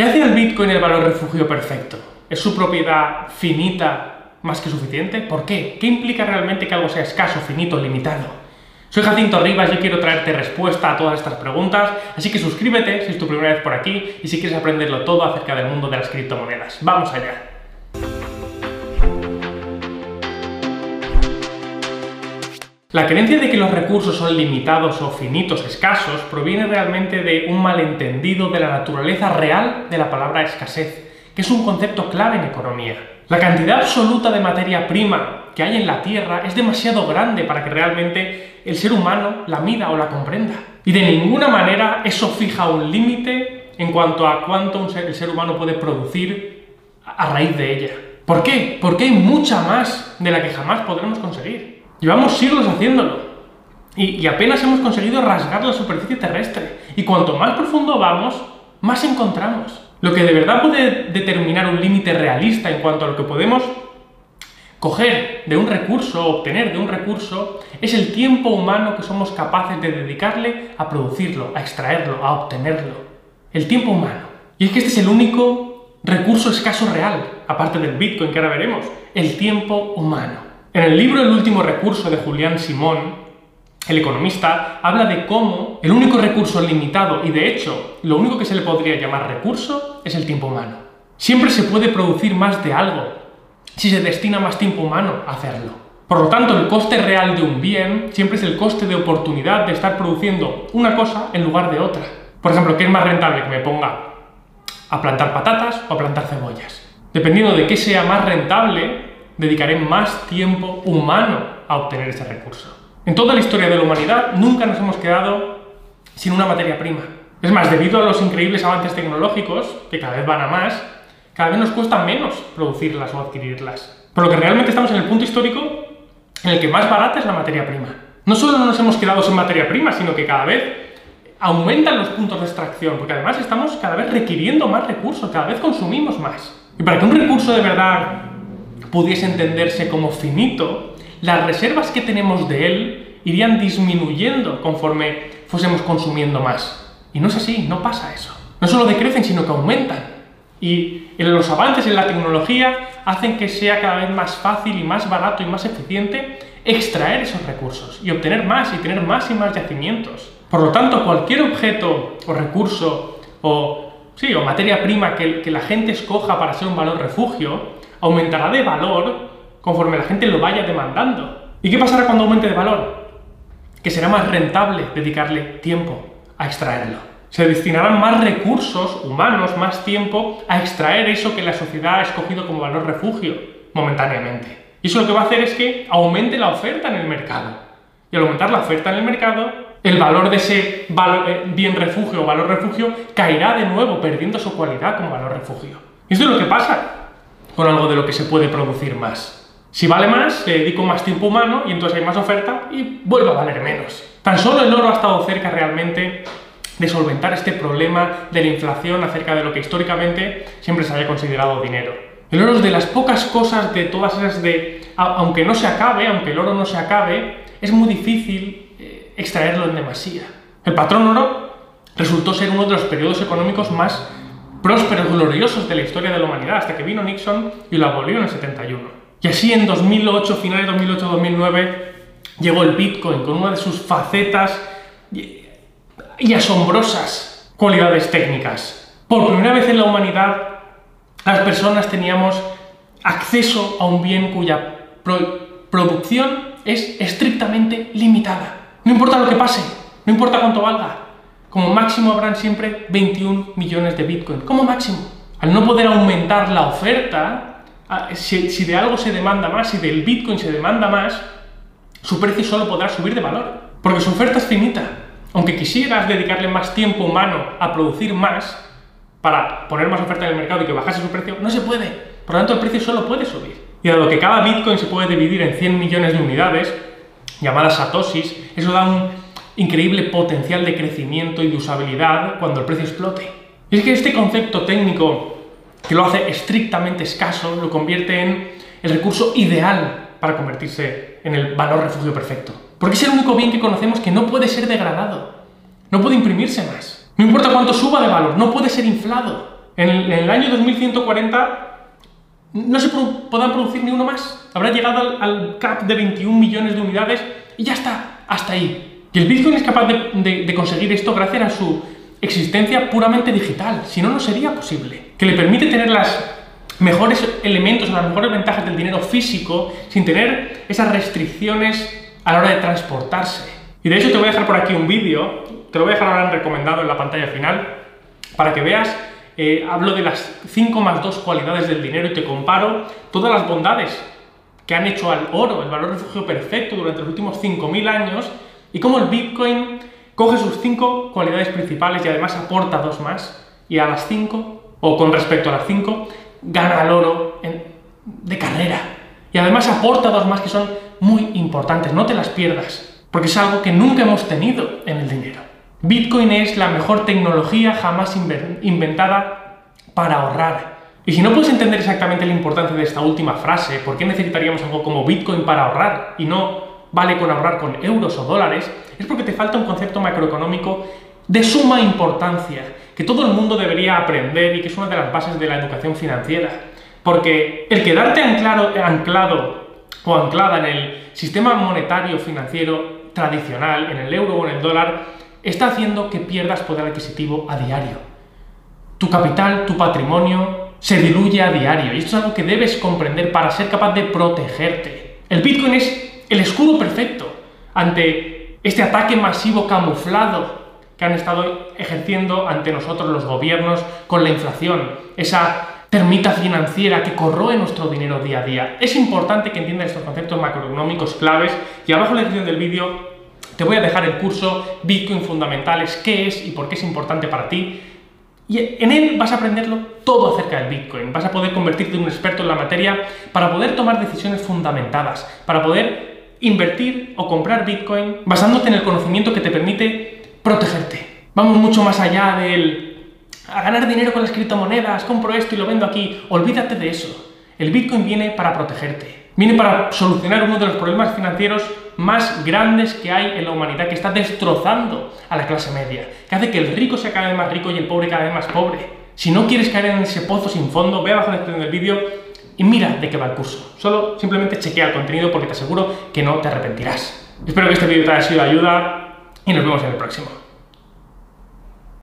¿Qué hace al Bitcoin el valor refugio perfecto? ¿Es su propiedad finita más que suficiente? ¿Por qué? ¿Qué implica realmente que algo sea escaso, finito, limitado? Soy Jacinto Rivas y quiero traerte respuesta a todas estas preguntas, así que suscríbete si es tu primera vez por aquí y si quieres aprenderlo todo acerca del mundo de las criptomonedas. ¡Vamos allá! La creencia de que los recursos son limitados o finitos, escasos, proviene realmente de un malentendido de la naturaleza real de la palabra escasez, que es un concepto clave en economía. La cantidad absoluta de materia prima que hay en la Tierra es demasiado grande para que realmente el ser humano la mida o la comprenda. Y de ninguna manera eso fija un límite en cuanto a cuánto el ser humano puede producir a raíz de ella. ¿Por qué? Porque hay mucha más de la que jamás podremos conseguir. Llevamos siglos haciéndolo. Y, apenas hemos conseguido rasgar la superficie terrestre. Y cuanto más profundo vamos, más encontramos. Lo que de verdad puede determinar un límite realista en cuanto a lo que podemos coger de un recurso, obtener de un recurso, es el tiempo humano que somos capaces de dedicarle a producirlo, a extraerlo, a obtenerlo. El tiempo humano. Y es que este es el único recurso escaso real, aparte del Bitcoin que ahora veremos, el tiempo humano. En el libro El último recurso de Julián Simón, el economista habla de cómo el único recurso limitado y de hecho lo único que se le podría llamar recurso es el tiempo humano. Siempre se puede producir más de algo si se destina más tiempo humano a hacerlo. Por lo tanto, el coste real de un bien siempre es el coste de oportunidad de estar produciendo una cosa en lugar de otra. Por ejemplo, ¿qué es más rentable que me ponga a plantar patatas o a plantar cebollas? Dependiendo de qué sea más rentable, dedicaré más tiempo humano a obtener ese recurso. En toda la historia de la humanidad nunca nos hemos quedado sin una materia prima. Es más, debido a los increíbles avances tecnológicos, que cada vez van a más, cada vez nos cuesta menos producirlas o adquirirlas. Por lo que realmente estamos en el punto histórico en el que más barata es la materia prima. No solo no nos hemos quedado sin materia prima, sino que cada vez aumentan los puntos de extracción, porque además estamos cada vez requiriendo más recursos, cada vez consumimos más. Y para que un recurso de verdad pudiese entenderse como finito, las reservas que tenemos de él irían disminuyendo conforme fuésemos consumiendo más. Y no es así, no pasa eso. No solo decrecen, sino que aumentan. Y los avances en la tecnología hacen que sea cada vez más fácil y más barato y más eficiente extraer esos recursos y obtener más y tener más y más yacimientos. Por lo tanto, cualquier objeto o recurso o, sí, o materia prima que, que la gente escoja para ser un valor refugio aumentará de valor conforme la gente lo vaya demandando. ¿Y qué pasará cuando aumente de valor? Que será más rentable dedicarle tiempo a extraerlo. Se destinarán más recursos humanos, más tiempo a extraer eso que la sociedad ha escogido como valor refugio momentáneamente. Y eso lo que va a hacer es que aumente la oferta en el mercado. Y al aumentar la oferta en el mercado, el valor de ese eh, bien refugio o valor refugio caerá de nuevo, perdiendo su cualidad como valor refugio. Y esto es lo que pasa con algo de lo que se puede producir más. Si vale más, le dedico más tiempo humano y entonces hay más oferta y vuelve a valer menos. Tan solo el oro ha estado cerca realmente de solventar este problema de la inflación acerca de lo que históricamente siempre se había considerado dinero. El oro es de las pocas cosas de todas esas de, aunque no se acabe, aunque el oro no se acabe, es muy difícil eh, extraerlo en demasía. El patrón oro resultó ser uno de los periodos económicos más prósperos, gloriosos de la historia de la humanidad, hasta que vino Nixon y lo abolió en el 71. Y así en 2008, finales de 2008-2009, llegó el Bitcoin con una de sus facetas y asombrosas cualidades técnicas. Por primera vez en la humanidad, las personas teníamos acceso a un bien cuya producción es estrictamente limitada. No importa lo que pase, no importa cuánto valga, como máximo habrán siempre 21 millones de Bitcoin, como máximo. Al no poder aumentar la oferta, si, de algo se demanda más, si del Bitcoin se demanda más, su precio solo podrá subir de valor, porque su oferta es finita. Aunque quisieras dedicarle más tiempo humano a producir más, para poner más oferta en el mercado y que bajase su precio, no se puede. Por lo tanto, el precio solo puede subir. Y dado que cada Bitcoin se puede dividir en 100 millones de unidades, llamadas satoshis, eso da un increíble potencial de crecimiento y de usabilidad cuando el precio explote. Y es que este concepto técnico que lo hace estrictamente escaso lo convierte en el recurso ideal para convertirse en el valor refugio perfecto. Porque es el único bien que conocemos que no puede ser degradado, no puede imprimirse más. No importa cuánto suba de valor, no puede ser inflado. En el, en el año 2140 no se podrán producir ni uno más. Habrá llegado al, cap de 21 millones de unidades y ya está, hasta ahí. Y el Bitcoin es capaz de, conseguir esto gracias a su existencia puramente digital, si no, no sería posible. Que le permite tener las mejores elementos, las mejores ventajas del dinero físico sin tener esas restricciones a la hora de transportarse. Y de hecho te voy a dejar por aquí un vídeo, te lo voy a dejar ahora en recomendado en la pantalla final, para que veas eh, hablo de las 5 más 2 cualidades del dinero y te comparo todas las bondades que han hecho al oro, el valor refugio perfecto durante los últimos 5.000 años, y cómo el Bitcoin coge sus 5 cualidades principales y además aporta dos más, y a las 5, o con respecto a las 5, gana al oro de carrera. Y además aporta dos más que son muy importantes, no te las pierdas, porque es algo que nunca hemos tenido en el dinero. Bitcoin es la mejor tecnología jamás inventada para ahorrar. Y si no puedes entender exactamente la importancia de esta última frase, ¿por qué necesitaríamos algo como Bitcoin para ahorrar y no vale con ahorrar con euros o dólares? Es porque te falta un concepto macroeconómico de suma importancia, que todo el mundo debería aprender y que es una de las bases de la educación financiera. Porque el quedarte anclado, anclado o anclada en el sistema monetario financiero tradicional, en el euro o en el dólar, está haciendo que pierdas poder adquisitivo a diario. Tu capital, tu patrimonio se diluye a diario y esto es algo que debes comprender para ser capaz de protegerte. El Bitcoin es el escudo perfecto ante este ataque masivo camuflado que han estado ejerciendo ante nosotros los gobiernos con la inflación, esa termita financiera que corroe nuestro dinero día a día. Es importante que entiendas estos conceptos macroeconómicos claves y abajo en la descripción del vídeo te voy a dejar el curso Bitcoin Fundamentales, qué es y por qué es importante para ti. Y en él vas a aprenderlo todo acerca del Bitcoin. Vas a poder convertirte en un experto en la materia para poder tomar decisiones fundamentadas, para poder invertir o comprar Bitcoin basándote en el conocimiento que te permite protegerte. Vamos mucho más allá del a ganar dinero con las criptomonedas, compro esto y lo vendo aquí. Olvídate de eso. El Bitcoin viene para protegerte. Viene para solucionar uno de los problemas financieros más grandes que hay en la humanidad, que está destrozando a la clase media, que hace que el rico sea cada vez más rico y el pobre cada vez más pobre. Si no quieres caer en ese pozo sin fondo, ve abajo en la descripción del vídeo y mira de qué va el curso. Solo simplemente chequea el contenido porque te aseguro que no te arrepentirás. Espero que este vídeo te haya sido de ayuda y nos vemos en el próximo.